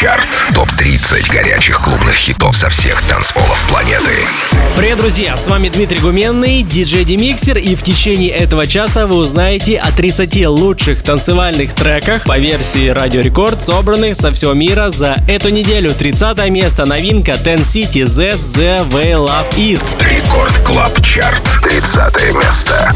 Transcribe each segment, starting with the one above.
Chart. Топ-30 горячих клубных хитов со всех танцполов планеты. Привет, друзья! С вами Дмитрий Гуменный, диджей Демиксер, и в течение этого часа вы узнаете о 30 лучших танцевальных треках по версии Радио Рекорд, собранных со всего мира за эту неделю. 30 место, новинка Ten City Z The Way Love Is. Record Club Chart. 30 место.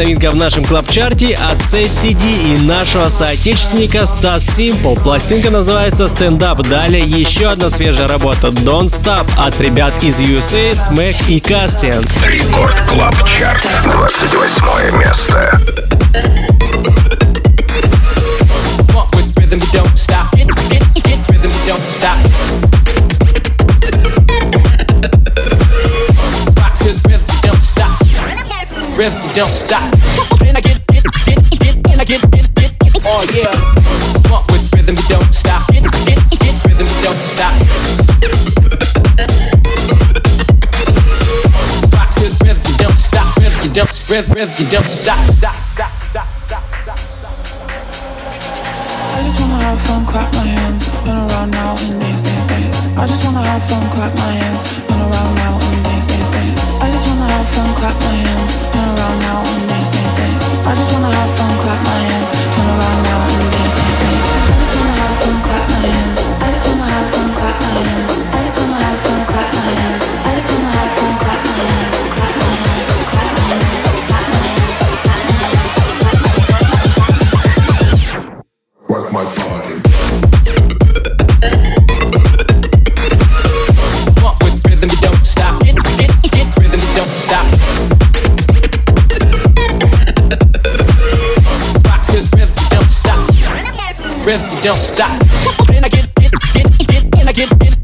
Новинка в нашем club-чарте от CCD и нашего соотечественника Стас Simple. Пластинка называется Stand Up. Далее еще одна свежая работа Don't Stop от ребят из USA, Smack и Castion. Record Club Chart. 28 место. Don't stop. Don't stop. Rhythm, don't stop. And I get, get, get, get, and I get, get, get, oh yeah. Funk with rhythm, you don't stop. Get, get, get, rhythm, you don't stop. Rock to the rhythm, you don't stop. Rhythm, you don't, rhythm, rhythm, you don't stop. Stop, stop, stop, stop, stop, stop. I just wanna have fun, clap my hands, run around now and dance, dance, dance. I just wanna have fun, clap my hands, run around now and have fun, clap my hands Turn around now and dance, dance, dance. I just wanna have fun, clap my hands. rev, you don't stop. Then I get get get I get get.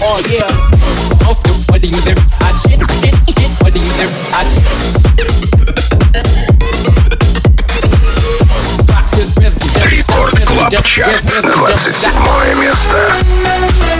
Oh yeah. Off the what you there? I shit, get get what? I shit. Рекорд Клаб Чарт, 27 место.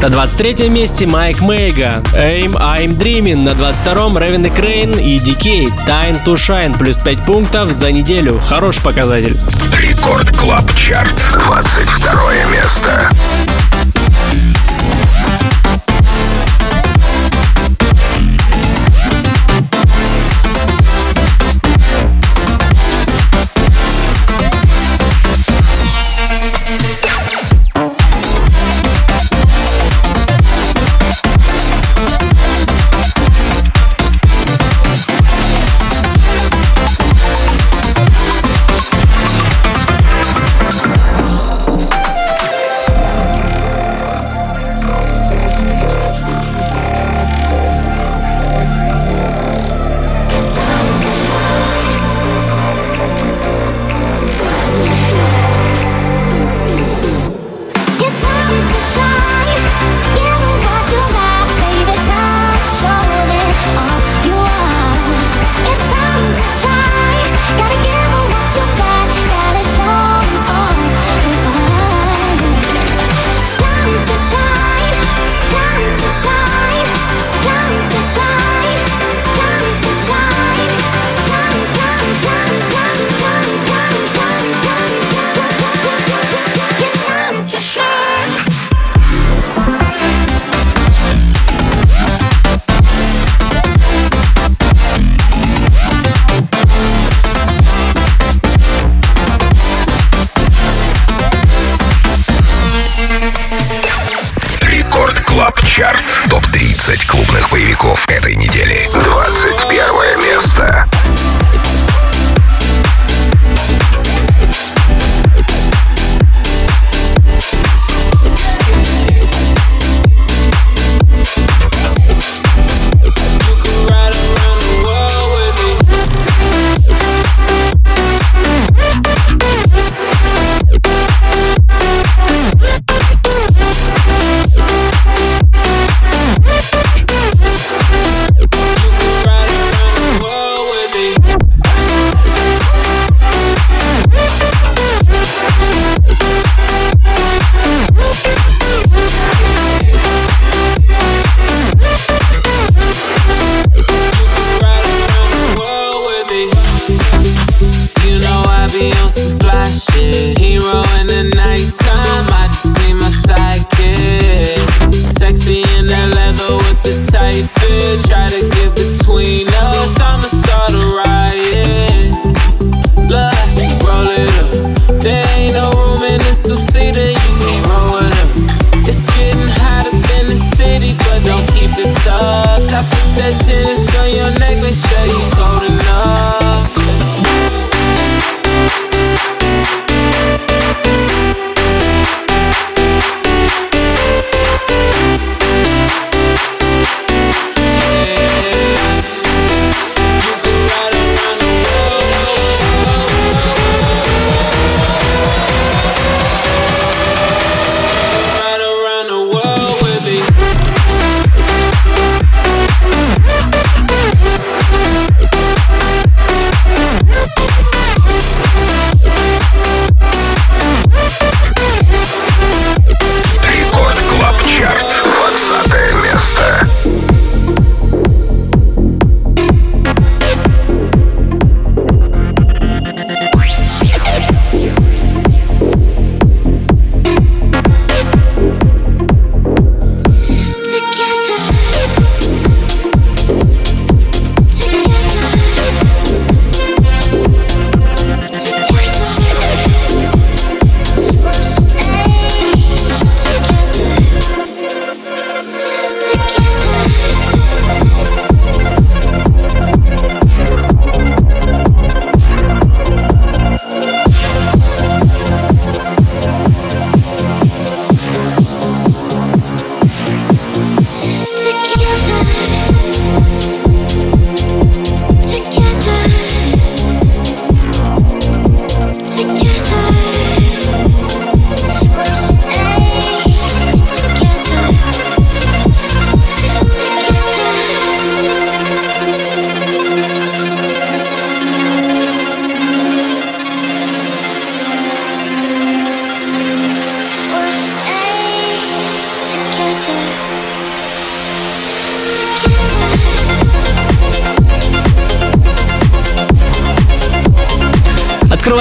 На 23 месте Mike Mago, Am I Dreaming, на 22-м Raven Kreyn и Decay, Time to Shine, плюс 5 пунктов за неделю. Хороший показатель. Record Club Chart, 22 место.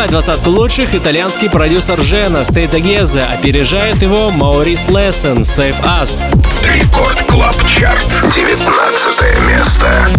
Открывает двадцатку лучших итальянский продюсер Жена Стейта Гезе. Опережает его Маурис Лессен Save Us. Рекорд Клаб Чарт. 19 место.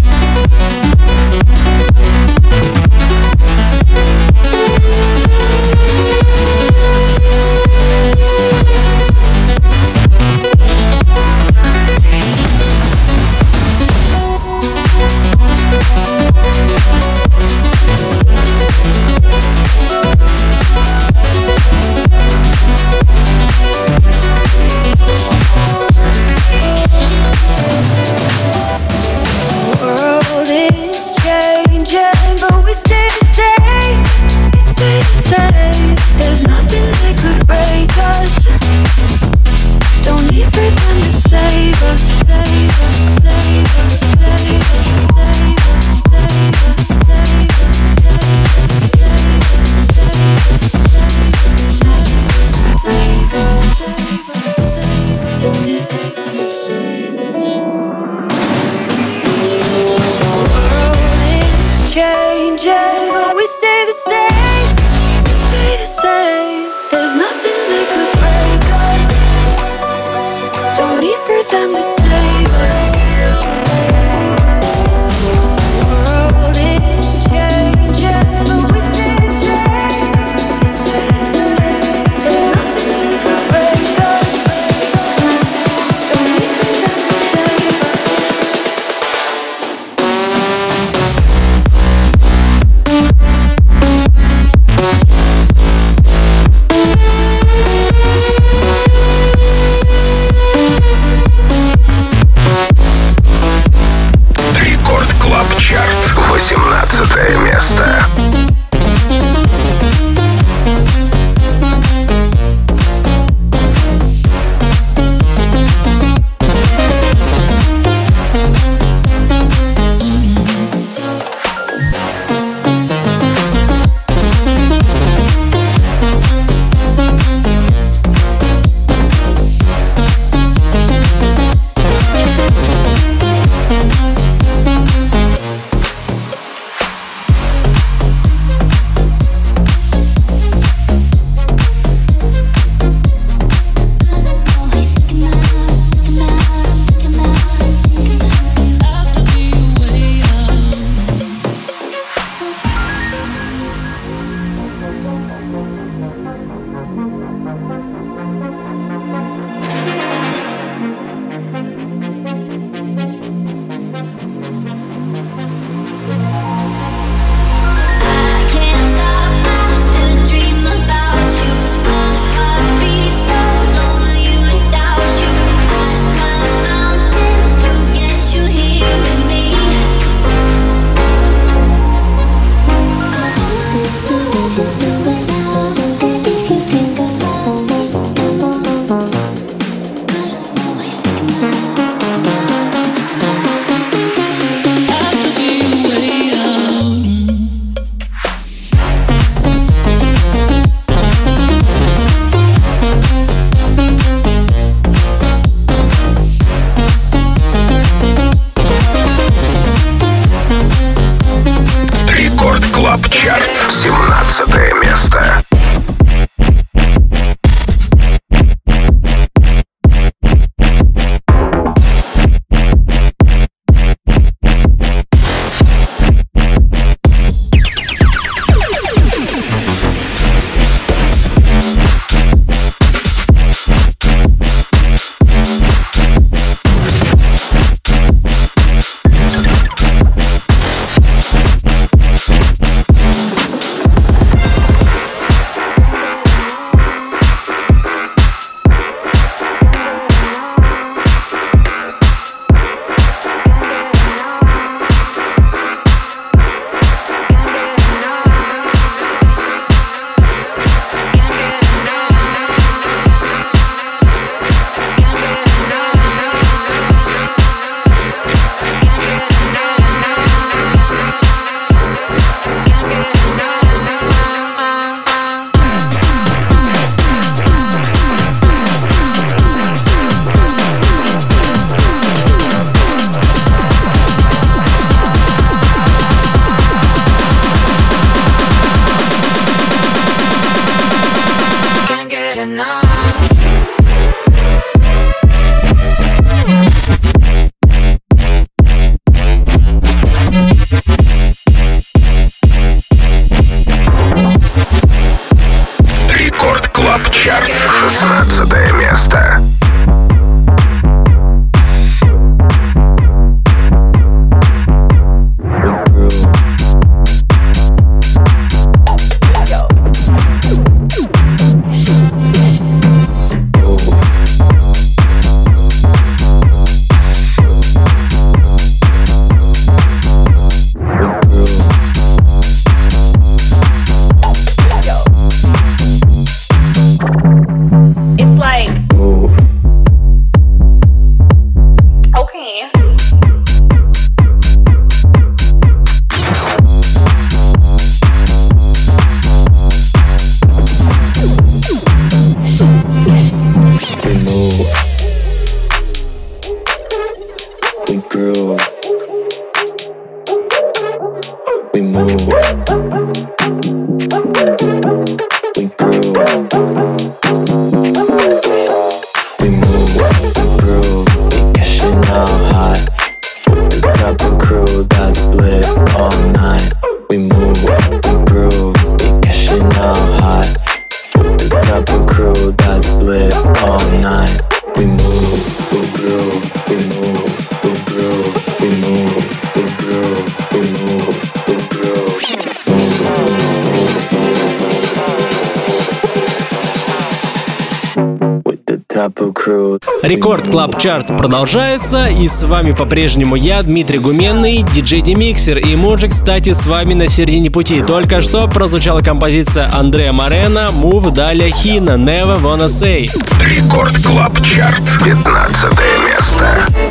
Продолжается, и с вами по-прежнему я, Дмитрий Гуменный, диджей Демиксер, и мы уже, кстати, с вами на середине пути. Только что прозвучала композиция Андрея Морена, Move Даля Хина, Never Wanna Say. Рекорд Клаб Чарт, 15 место.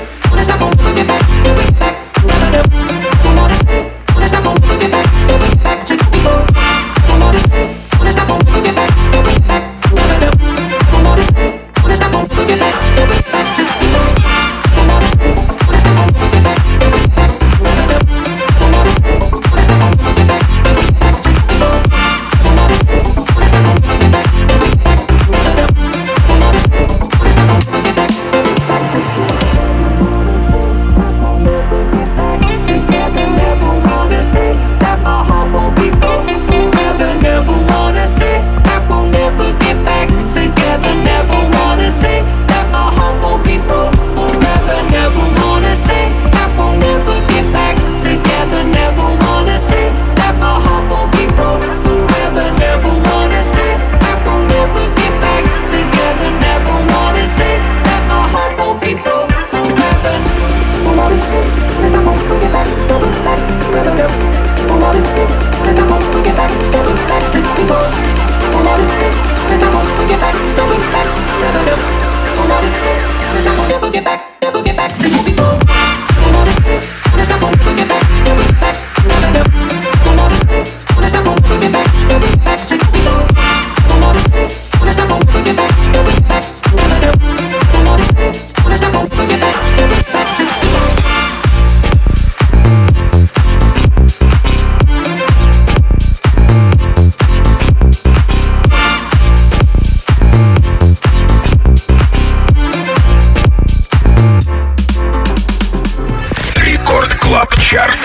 Чарт.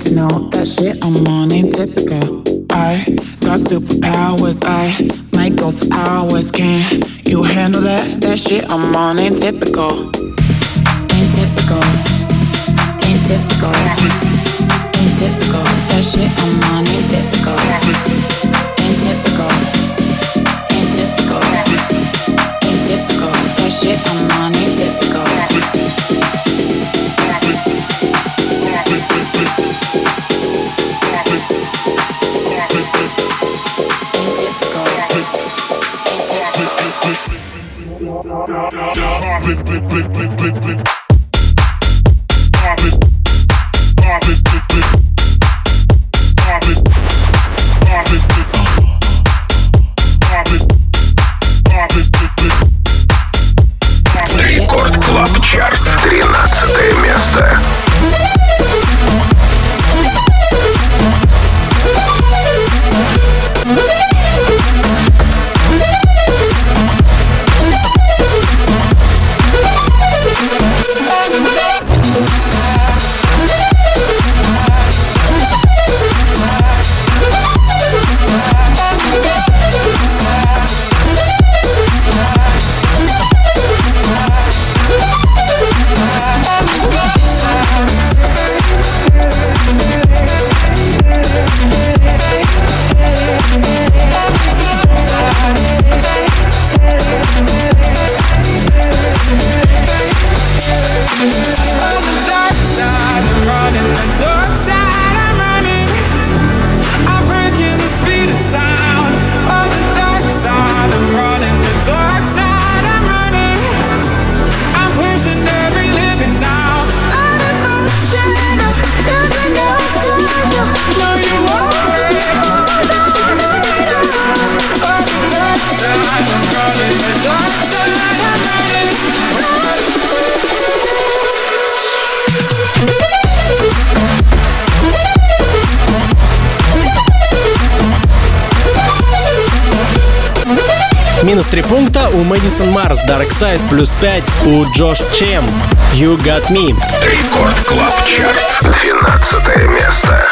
to know that shit I'm on ain't typical. I got superpowers, I might go for hours. Can you handle that? That shit I'm on ain't typical. Ain't typical. Ain't typical. Ain't typical. That shit I'm on ain't typical. Ain't typical. Ain't typical. Ain't typical. That shit I'm Harvest, blip, blip, blip, blip, blip. Минус 3 пункта у Madison Mars, Dark Side плюс 5 у Джош Чем, You Got Me. Record Club Chart, 12 место.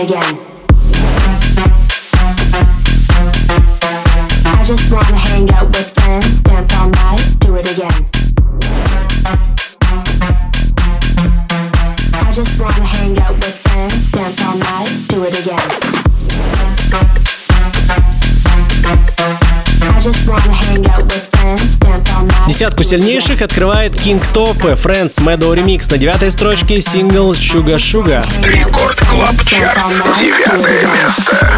again. Десятку сильнейших открывает King Top Friends Meadow Remix на девятой строчке сингл Sugar Sugar. Рекорд Клаб Чарт. Девятое место.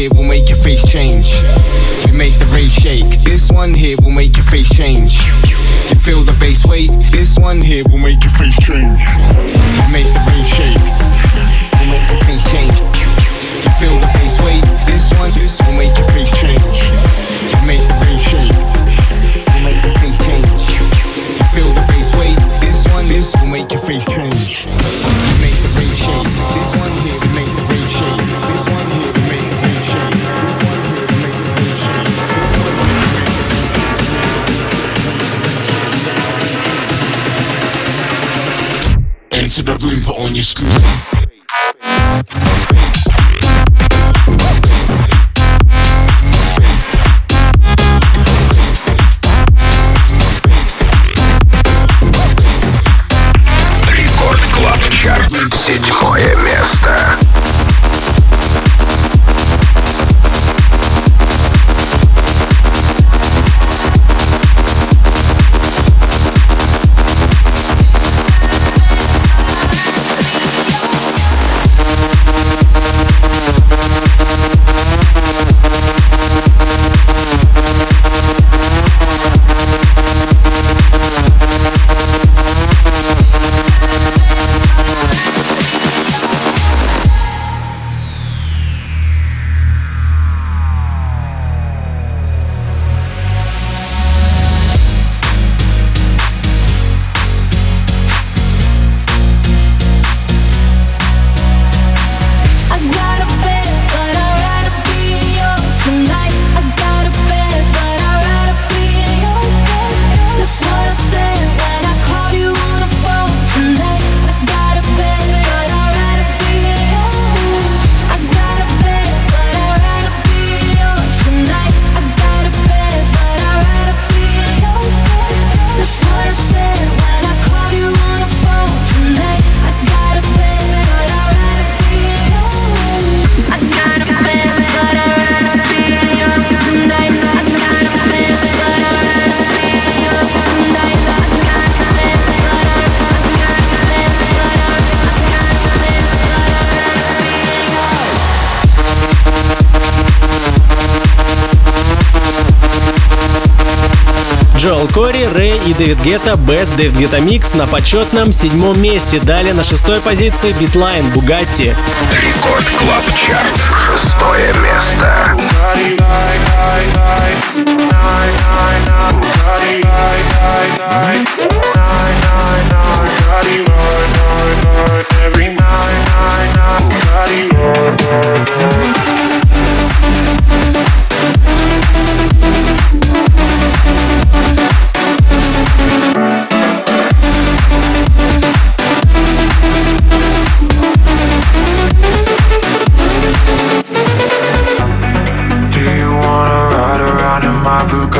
here will make your face change. You make the rave shake. This one here will make your face change. You feel the bass weight. This one here will make your face change. седьмое место. Joel Corry, RAYE и David Guetta, Bed, David Guetta Mix на почетном седьмом месте. Далее на шестой позиции Битлайн, Bugatti. Record Club Chart. Шестое место. Every night, night, night, Bugatti,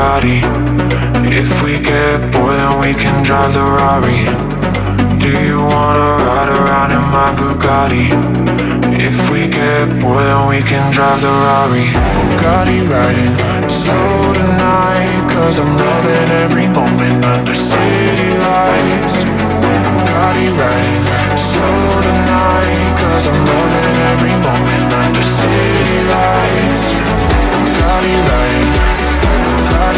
Bugatti. If we get bored, then we can drive the Rari. Do you wanna ride around in my Bugatti? If we get bored, then we can drive the Rari. Bugatti riding slow tonight, cause I'm loving every moment under city lights. Bugatti riding slow tonight, cause I'm loving every moment under city lights. Bugatti riding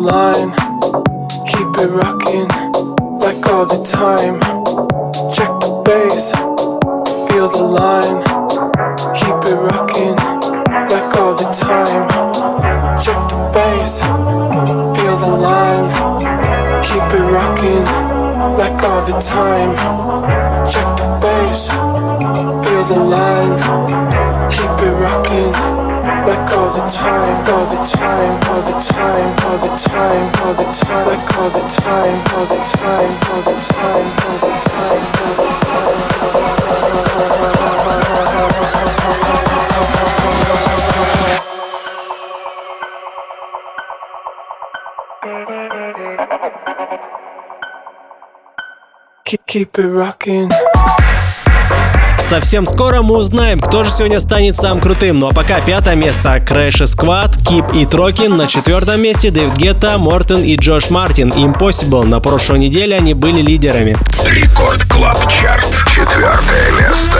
line. Keep it rocking like all the time. Check the bass, feel the line. Keep it rocking like all the time. Check the bass, feel the line. Keep it rocking like all the time. Check the bass, feel the line. Keep it rocking all the time, all the time, all the time, all the time, all the time, like all the time, all the time, all the time, all the time, all the time. Keep it rocking. Совсем скоро мы узнаем, кто же сегодня станет самым крутым. Ну а пока пятое место Crash Squad, Keep It Rockin'. На четвертом месте David Guetta, Morten и John Martin. Impossible. На прошлой неделе они были лидерами. Record Club Chart. Четвертое место.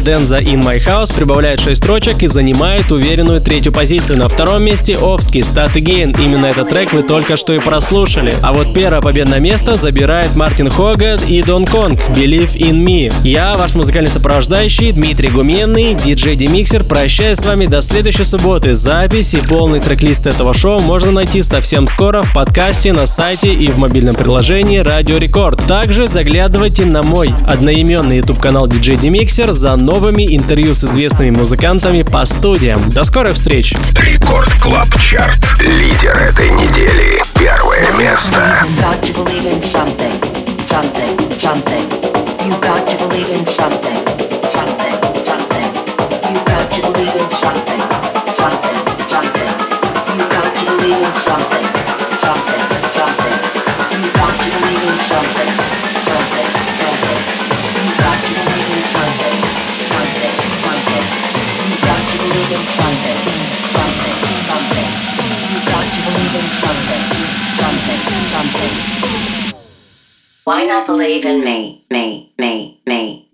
Кюра и My House прибавляют 6 строчек и занимают уверенную третью позицию. На втором месте Овский Start Again. Именно этот трек вы только что и прослушали. А вот первое победное место забирает Мартин Хогат и Дон Конг Believe in Me. Я, ваш музыкальный сопровождающий Дмитрий Гуменный, диджей Демиксер, прощаюсь с вами до следующей субботы. Запись и полный трек-лист этого шоу можно найти совсем скоро в подкасте, на сайте и в мобильном приложении Радио Рекорд. Также заглядывайте на мой одноименный YouTube канал DJ Demix Миксер за новыми интервью с известными музыкантами по студиям. До скорых встреч! Record Club Chart. Лидер этой недели. Первое место. You got to believe in something. Why not believe in me, me, me, me?